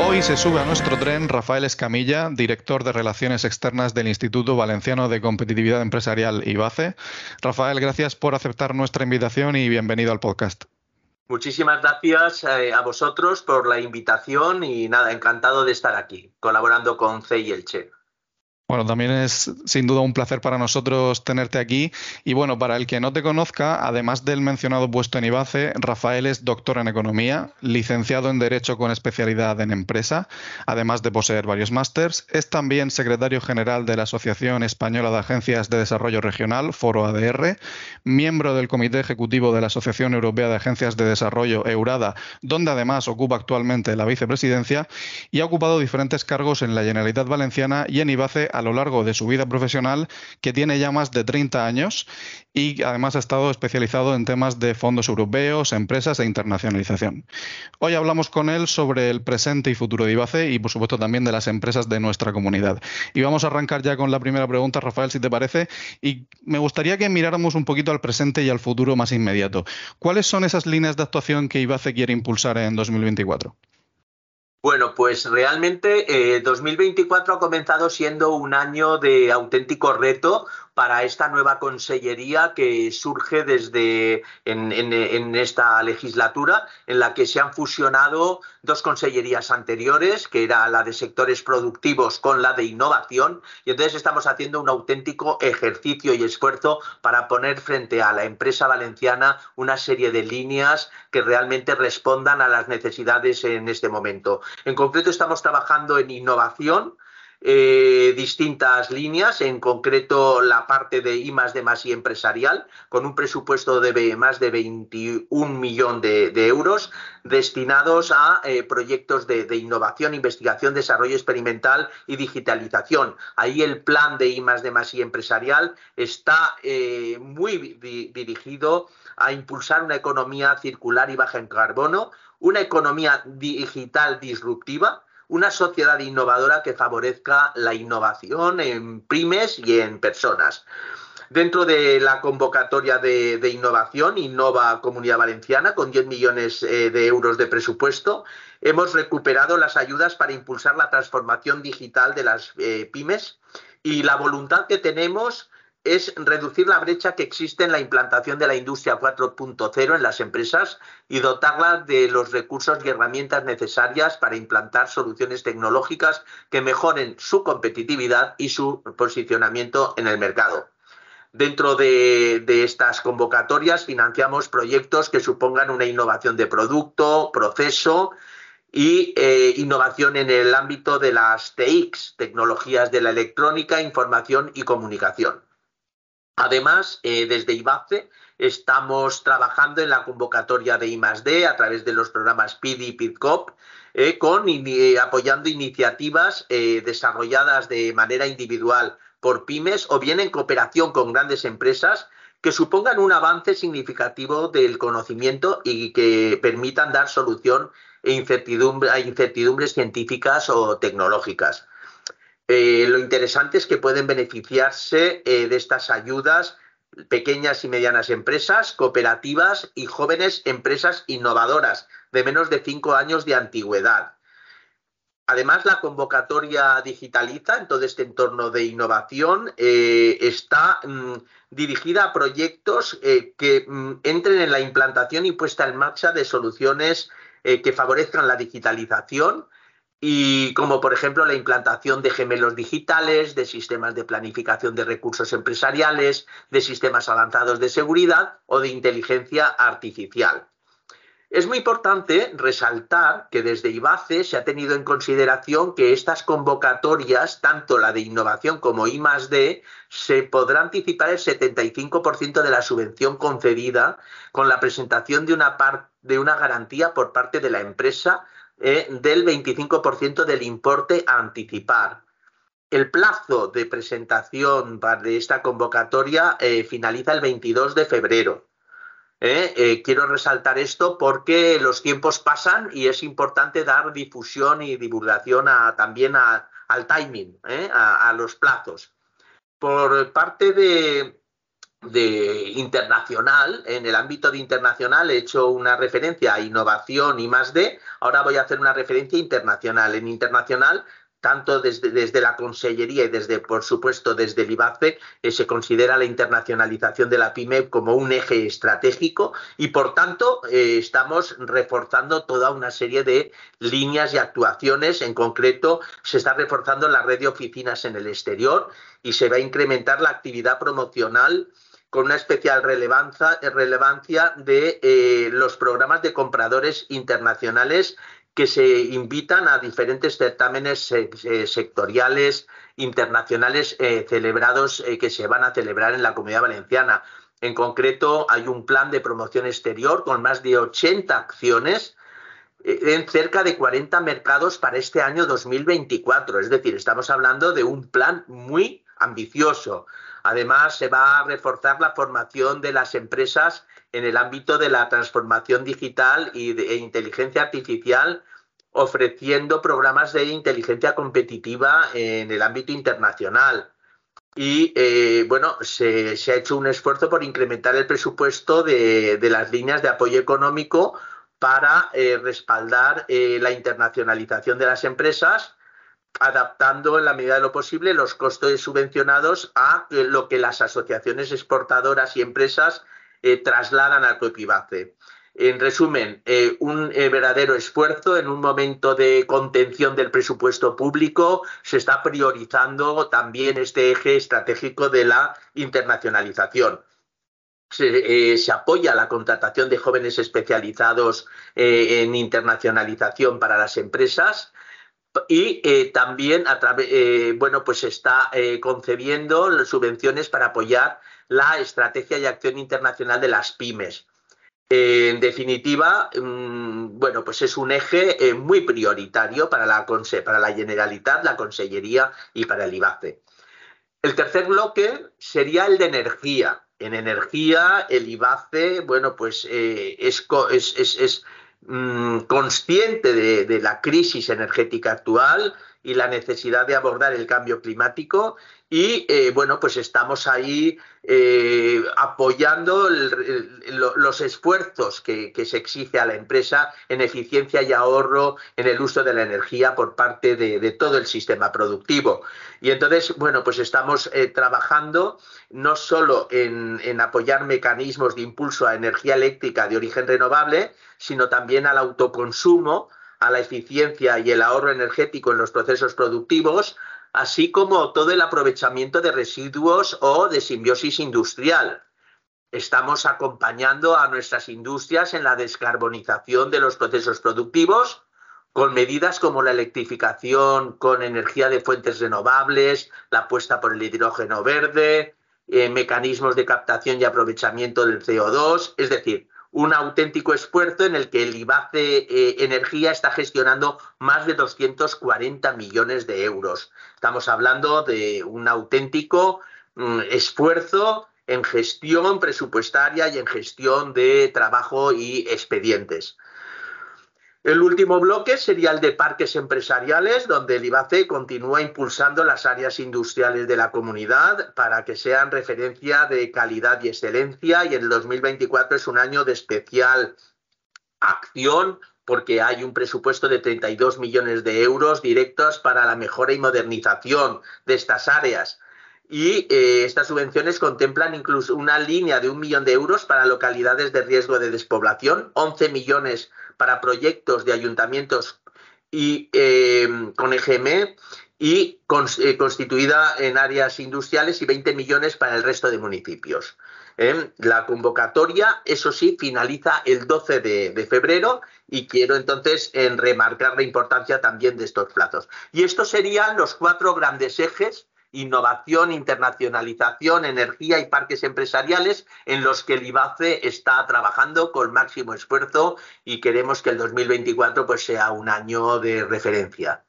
Hoy se sube a nuestro tren Rafael Escamilla, director de Relaciones Externas del Instituto Valenciano de Competitividad Empresarial IBACE. Rafael, gracias por aceptar nuestra invitación y bienvenido al podcast. Muchísimas gracias eh, a vosotros por la invitación y nada, encantado de estar aquí, colaborando con CEI Elche. Bueno, también es sin duda un placer para nosotros tenerte aquí. Y bueno, para el que no te conozca, además del mencionado puesto en IBACE, Rafael es doctor en Economía, licenciado en Derecho con especialidad en Empresa, además de poseer varios másters. Es también secretario general de la Asociación Española de Agencias de Desarrollo Regional, Foro ADR, miembro del Comité Ejecutivo de la Asociación Europea de Agencias de Desarrollo, EURADA, donde además ocupa actualmente la vicepresidencia y ha ocupado diferentes cargos en la Generalitat Valenciana y en IBACE a lo largo de su vida profesional, que tiene ya más de 30 años y además ha estado especializado en temas de fondos europeos, empresas e internacionalización. Hoy hablamos con él sobre el presente y futuro de IBACE y por supuesto también de las empresas de nuestra comunidad. Y vamos a arrancar ya con la primera pregunta, Rafael, si te parece, y me gustaría que miráramos un poquito al presente y al futuro más inmediato. ¿Cuáles son esas líneas de actuación que IBACE quiere impulsar en 2024? Bueno, pues realmente 2024 eh, ha comenzado siendo un año de auténtico reto, para esta nueva consellería que surge desde en, esta legislatura, en la que se han fusionado dos consellerías anteriores, que era la de sectores productivos con la de innovación, y entonces estamos haciendo un auténtico ejercicio y esfuerzo para poner frente a la empresa valenciana una serie de líneas que realmente respondan a las necesidades en este momento. En concreto, estamos trabajando en innovación eh, distintas líneas, en concreto la parte de I más y empresarial, con un presupuesto de más de 21 millones de, euros destinados a eh, proyectos de, innovación, investigación, desarrollo experimental y digitalización. Ahí el plan de I más y empresarial está eh, muy dirigido a impulsar una economía circular y baja en carbono, una economía digital disruptiva, una sociedad innovadora que favorezca la innovación en pymes y en personas. Dentro de la convocatoria de, innovación, Innova Comunidad Valenciana, con 10 millones eh, de euros de presupuesto, hemos recuperado las ayudas para impulsar la transformación digital de las eh, pymes y la voluntad que tenemos es reducir la brecha que existe en la implantación de la industria 4.0 en las empresas y dotarlas de los recursos y herramientas necesarias para implantar soluciones tecnológicas que mejoren su competitividad y su posicionamiento en el mercado. Dentro de, estas convocatorias financiamos proyectos que supongan una innovación de producto, proceso y eh, innovación en el ámbito de las TICs, tecnologías de la electrónica, información y comunicación. Además, eh, desde IBACE estamos trabajando en la convocatoria de I+D a través de los programas PID y PIDCOP, eh, con, apoyando iniciativas eh, desarrolladas de manera individual por pymes o bien en cooperación con grandes empresas que supongan un avance significativo del conocimiento y que permitan dar solución a incertidumbres científicas o tecnológicas. Eh, lo interesante es que pueden beneficiarse eh, de estas ayudas pequeñas y medianas empresas, cooperativas y jóvenes empresas innovadoras de menos de cinco años de antigüedad. Además, la convocatoria digitaliza en todo este entorno de innovación eh, está mm, dirigida a proyectos que mm, entren en la implantación y puesta en marcha de soluciones que favorezcan la digitalización, y como por ejemplo la implantación de gemelos digitales, de sistemas de planificación de recursos empresariales, de sistemas avanzados de seguridad o de inteligencia artificial. Es muy importante resaltar que desde IBACE se ha tenido en consideración que estas convocatorias, tanto la de innovación como I+D, se podrá anticipar el 75% de la subvención concedida con la presentación de una, de una garantía por parte de la empresa eh, del 25% del importe a anticipar. El plazo de presentación de esta convocatoria eh, finaliza el 22 de febrero. ¿eh? Quiero resaltar esto porque los tiempos pasan y es importante dar difusión y divulgación también al timing, a, los plazos. Por parte de, de internacional, en el ámbito de internacional he hecho una referencia a innovación y más de, ahora voy a hacer una referencia internacional. En internacional tanto desde, desde, la Consellería y desde, por supuesto, desde el IBACE, eh, se considera la internacionalización de la PYME como un eje estratégico y, por tanto, eh, estamos reforzando toda una serie de líneas y actuaciones. En concreto, se está reforzando la red de oficinas en el exterior y se va a incrementar la actividad promocional con una especial relevancia, de eh, los programas de compradores internacionales que se invitan a diferentes certámenes eh, sectoriales internacionales eh, celebrados que se van a celebrar en la Comunidad Valenciana. En concreto, hay un plan de promoción exterior con más de 80 acciones en cerca de 40 mercados para este año 2024. Es decir, estamos hablando de un plan muy ambicioso. Además, se va a reforzar la formación de las empresas en el ámbito de la transformación digital y de inteligencia artificial, ofreciendo programas de inteligencia competitiva en el ámbito internacional. Y eh, bueno, se, ha hecho un esfuerzo por incrementar el presupuesto de, las líneas de apoyo económico para eh, respaldar eh, la internacionalización de las empresas adaptando en la medida de lo posible los costos subvencionados a lo que las asociaciones exportadoras y empresas eh, trasladan al COEPIBACE. En resumen, eh, un eh, verdadero esfuerzo en un momento de contención del presupuesto público. Se está priorizando también este eje estratégico de la internacionalización. Se, apoya la contratación de jóvenes especializados en internacionalización para las empresas y eh, también a eh, bueno, pues está eh, concebiendo subvenciones para apoyar la estrategia y acción internacional de las pymes. en definitiva, mm, bueno, pues es un eje muy prioritario para la, para la Generalitat, la Consellería y para el IBACE. El tercer bloque sería el de energía. En energía, el IBACE, bueno, pues es, es Mm, consciente de, la crisis energética actual y la necesidad de abordar el cambio climático y eh, bueno pues estamos ahí eh, apoyando los esfuerzos que, se exige a la empresa en eficiencia y ahorro en el uso de la energía por parte de, todo el sistema productivo. Y entonces bueno pues estamos eh, trabajando no solo en, en apoyar mecanismos de impulso a energía eléctrica de origen renovable sino también al autoconsumo a la eficiencia y el ahorro energético en los procesos productivos, así como todo el aprovechamiento de residuos o de simbiosis industrial. Estamos acompañando a nuestras industrias en la descarbonización de los procesos productivos con medidas como la electrificación con energía de fuentes renovables, la apuesta por el hidrógeno verde, eh, mecanismos de captación y aprovechamiento del CO2, es decir, un auténtico esfuerzo en el que el IBACE eh, Energía está gestionando más de 240 millones de euros. Estamos hablando de un auténtico mm, esfuerzo en gestión presupuestaria y en gestión de trabajo y expedientes. El último bloque sería el de parques empresariales, donde el IBACE continúa impulsando las áreas industriales de la comunidad para que sean referencia de calidad y excelencia. Y el 2024 es un año de especial acción porque hay un presupuesto de 32 millones de euros directos para la mejora y modernización de estas áreas. Y eh, estas subvenciones contemplan incluso una línea de un millón de euros para localidades de riesgo de despoblación, 11 millones para proyectos de ayuntamientos y em, con EGM y eh, constituida en áreas industriales y 20 millones para el resto de municipios. Em, la convocatoria, eso sí, finaliza el 12 de, febrero y quiero entonces remarcar la importancia también de estos plazos. Y estos serían los cuatro grandes ejes innovación, internacionalización, energía y parques empresariales en los que el IBACE está trabajando con máximo esfuerzo y queremos que el 2024 pues, sea un año de referencia.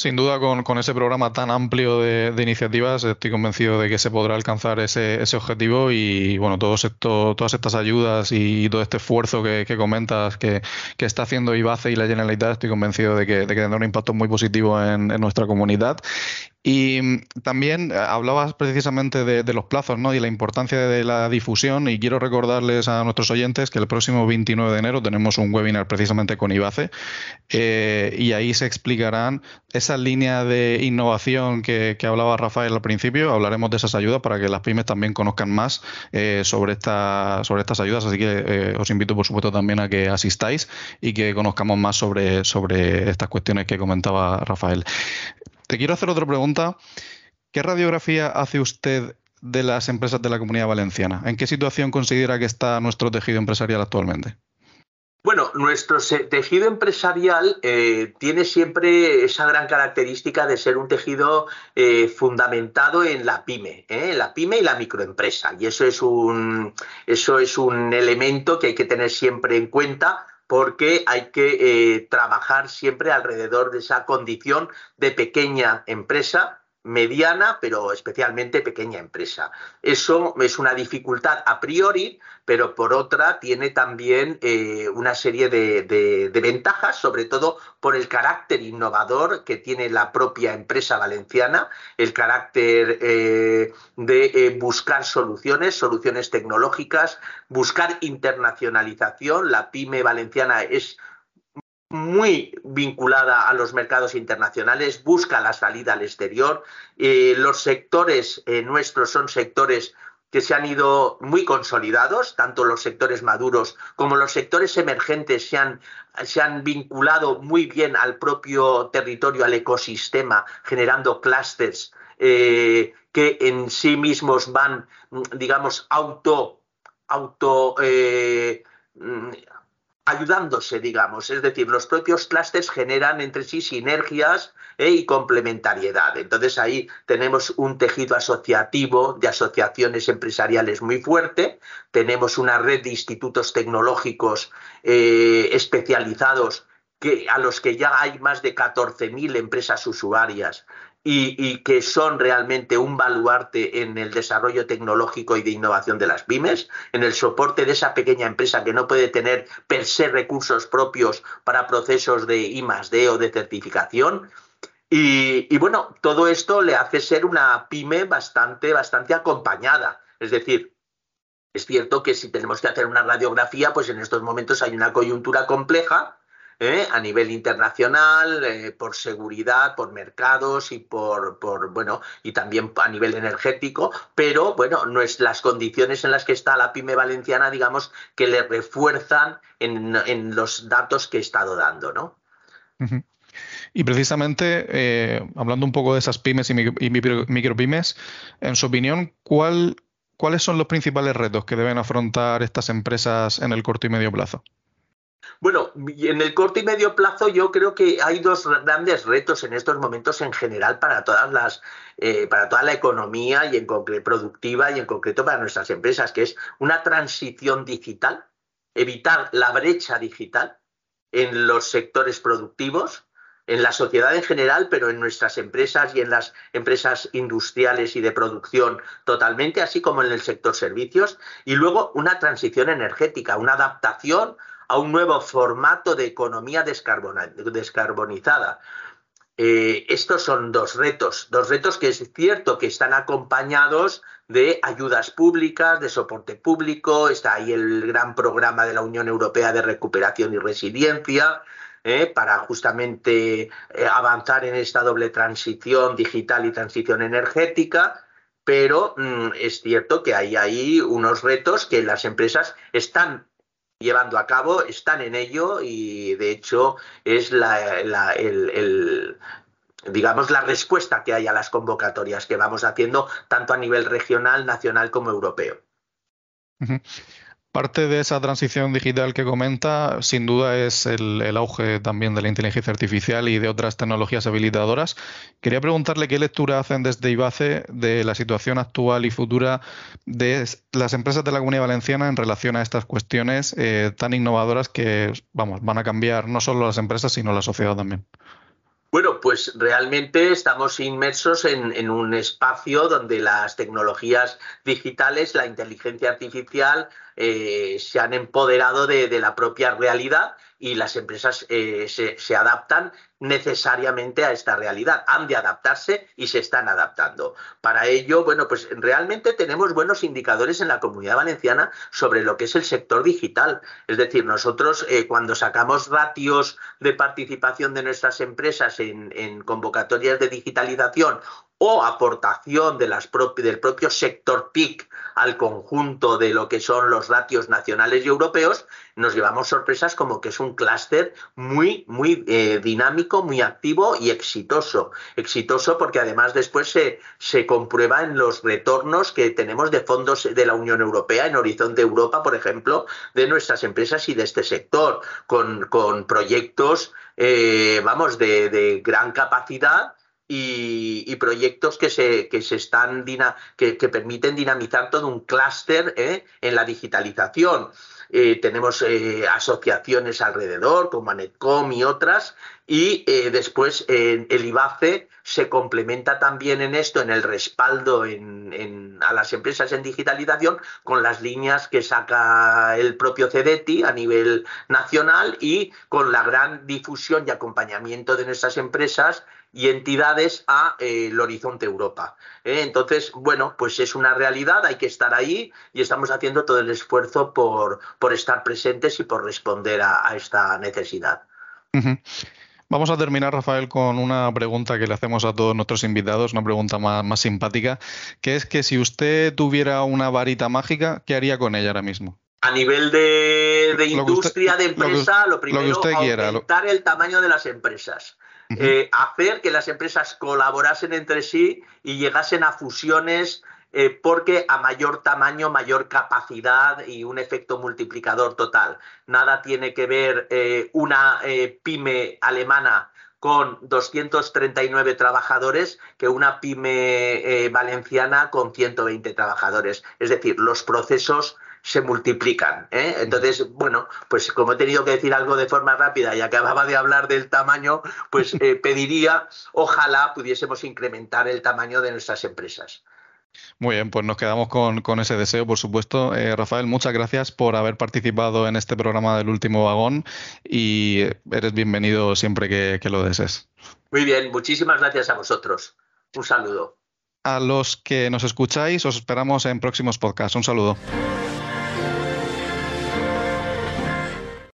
Sin duda, con, ese programa tan amplio de, iniciativas, estoy convencido de que se podrá alcanzar ese, objetivo y, bueno, todos todas estas ayudas y todo este esfuerzo que, comentas que, está haciendo IBACE y la Generalitat, estoy convencido de que, tendrá un impacto muy positivo en, en nuestra comunidad. Y mm, también eh, hablabas precisamente de, los plazos ¿no? y la importancia de la difusión y quiero recordarles a nuestros oyentes que el próximo 29 de enero tenemos un webinar precisamente con IBACE eh, y ahí se explicarán esa línea de innovación que, hablaba Rafael al principio. Hablaremos de esas ayudas para que las pymes también conozcan más eh, sobre, esta, sobre estas ayudas, así que os invito por supuesto también a que asistáis y que conozcamos más sobre, sobre estas cuestiones que comentaba Rafael. Te quiero hacer otra pregunta. ¿Qué radiografía hace usted de las empresas de la comunidad valenciana? ¿En qué situación considera que está nuestro tejido empresarial actualmente? Bueno, nuestro tejido empresarial eh, tiene siempre esa gran característica de ser un tejido eh, fundamentado en la pyme, ¿eh? la pyme y la microempresa. Y eso es un, eso es un elemento que hay que tener siempre en cuenta porque hay que eh, trabajar siempre alrededor de esa condición de pequeña empresa mediana, pero especialmente pequeña empresa. Eso es una dificultad a priori, pero por otra tiene también eh, una serie de, ventajas, sobre todo por el carácter innovador que tiene la propia empresa valenciana, el carácter eh, de eh, buscar soluciones, soluciones tecnológicas, buscar internacionalización. La pyme valenciana es muy vinculada a los mercados internacionales, busca la salida al exterior. Eh, los sectores eh, nuestros son sectores que se han ido muy consolidados, tanto los sectores maduros como los sectores emergentes se han, se han vinculado muy bien al propio territorio, al ecosistema, generando clústeres eh, que en sí mismos van, digamos, auto, auto ayudándose, digamos. Es decir, los propios clústeres generan entre sí sinergias eh, y complementariedad. Entonces ahí tenemos un tejido asociativo de asociaciones empresariales muy fuerte, tenemos una red de institutos tecnológicos eh, especializados que, a los que ya hay más de 14.000 empresas usuarias y, que son realmente un baluarte en el desarrollo tecnológico y de innovación de las pymes, en el soporte de esa pequeña empresa que no puede tener per se recursos propios para procesos de I D o de certificación. Y, bueno, todo esto le hace ser una pyme bastante, bastante acompañada. Es decir, es cierto que si tenemos que hacer una radiografía, pues en estos momentos hay una coyuntura compleja, ¿eh? a nivel internacional, eh, por seguridad, por mercados y por, por, bueno, y también a nivel energético, pero bueno, no es las condiciones en las que está la pyme valenciana, digamos, que le refuerzan en, los datos que he estado dando, ¿no? Y precisamente, eh, hablando un poco de esas pymes y, micropymes, en su opinión, ¿cuál, ¿cuáles son los principales retos que deben afrontar estas empresas en el corto y medio plazo? Bueno, en el corto y medio plazo yo creo que hay dos grandes retos en estos momentos en general para todas las, eh, para toda la economía y en concreto productiva y en concreto para nuestras empresas, que es una transición digital, evitar la brecha digital en los sectores productivos, en la sociedad en general, pero en nuestras empresas y en las empresas industriales y de producción totalmente, así como en el sector servicios, y luego una transición energética, una adaptación a un nuevo formato de economía descarbonizada. Eh, estos son dos retos, dos retos que es cierto que están acompañados de ayudas públicas, de soporte público, está ahí el gran programa de la Unión Europea de Recuperación y Resiliencia, eh, para justamente eh, avanzar en esta doble transición digital y transición energética, pero mm, es cierto que hay ahí unos retos que las empresas están llevando a cabo, están en ello y de hecho es la, el, digamos, la respuesta que hay a las convocatorias que vamos haciendo tanto a nivel regional, nacional como europeo. Parte de esa transición digital que comenta, sin duda, es el, auge también de la inteligencia artificial y de otras tecnologías habilitadoras. Quería preguntarle qué lectura hacen desde IBACE de la situación actual y futura de las empresas de la Comunidad Valenciana en relación a estas cuestiones eh, tan innovadoras que, vamos, van a cambiar no solo las empresas, sino la sociedad también. Bueno, pues realmente estamos inmersos en, un espacio donde las tecnologías digitales, la inteligencia artificial, eh, se han empoderado de, la propia realidad y las empresas eh, se, adaptan necesariamente a esta realidad. Han de adaptarse y se están adaptando. Para ello, bueno, pues realmente tenemos buenos indicadores en la comunidad valenciana sobre lo que es el sector digital. Es decir, nosotros eh, cuando sacamos ratios de participación de nuestras empresas en, en convocatorias de digitalización o aportación del propio sector TIC al conjunto de lo que son los ratios nacionales y europeos, nos llevamos sorpresas como que es un clúster muy, muy eh, dinámico, muy activo y exitoso. Exitoso porque además después se, comprueba en los retornos que tenemos de fondos de la Unión Europea, en Horizonte Europa, por ejemplo, de nuestras empresas y de este sector, con, proyectos, eh, vamos, de gran capacidad y, proyectos que se, que se están que, permiten dinamizar todo un clúster ¿eh? en la digitalización. Eh, tenemos eh, asociaciones alrededor, como Anetcom y otras, y después el IBACE se complementa también en esto, en el respaldo a las empresas en digitalización, con las líneas que saca el propio CEDETI a nivel nacional y con la gran difusión y acompañamiento de nuestras empresas y entidades a eh, el horizonte Europa. ¿eh? Entonces, bueno, pues es una realidad, hay que estar ahí y estamos haciendo todo el esfuerzo por, por estar presentes y por responder a, esta necesidad. Vamos a terminar, Rafael, con una pregunta que le hacemos a todos nuestros invitados, una pregunta más, simpática, que es que si usted tuviera una varita mágica, ¿qué haría con ella ahora mismo? A nivel de, industria, de empresa, lo, primero, es aumentar el tamaño de las empresas. Eh, hacer que las empresas colaborasen entre sí y llegasen a fusiones eh, porque a mayor tamaño, mayor capacidad y un efecto multiplicador total. Nada tiene que ver eh, una pyme alemana con 239 trabajadores que una pyme valenciana con 120 trabajadores. Es decir, los procesos se multiplican. ¿eh? Entonces, bueno, pues como he tenido que decir algo de forma rápida y acababa de hablar del tamaño, pues eh, pediría, ojalá pudiésemos incrementar el tamaño de nuestras empresas. Muy bien, pues nos quedamos con, ese deseo, por supuesto. Eh, Rafael, muchas gracias por haber participado en este programa del último vagón y eres bienvenido siempre que, que lo desees. Muy bien, muchísimas gracias a vosotros. Un saludo. A los que nos escucháis, os esperamos en próximos podcasts. Un saludo.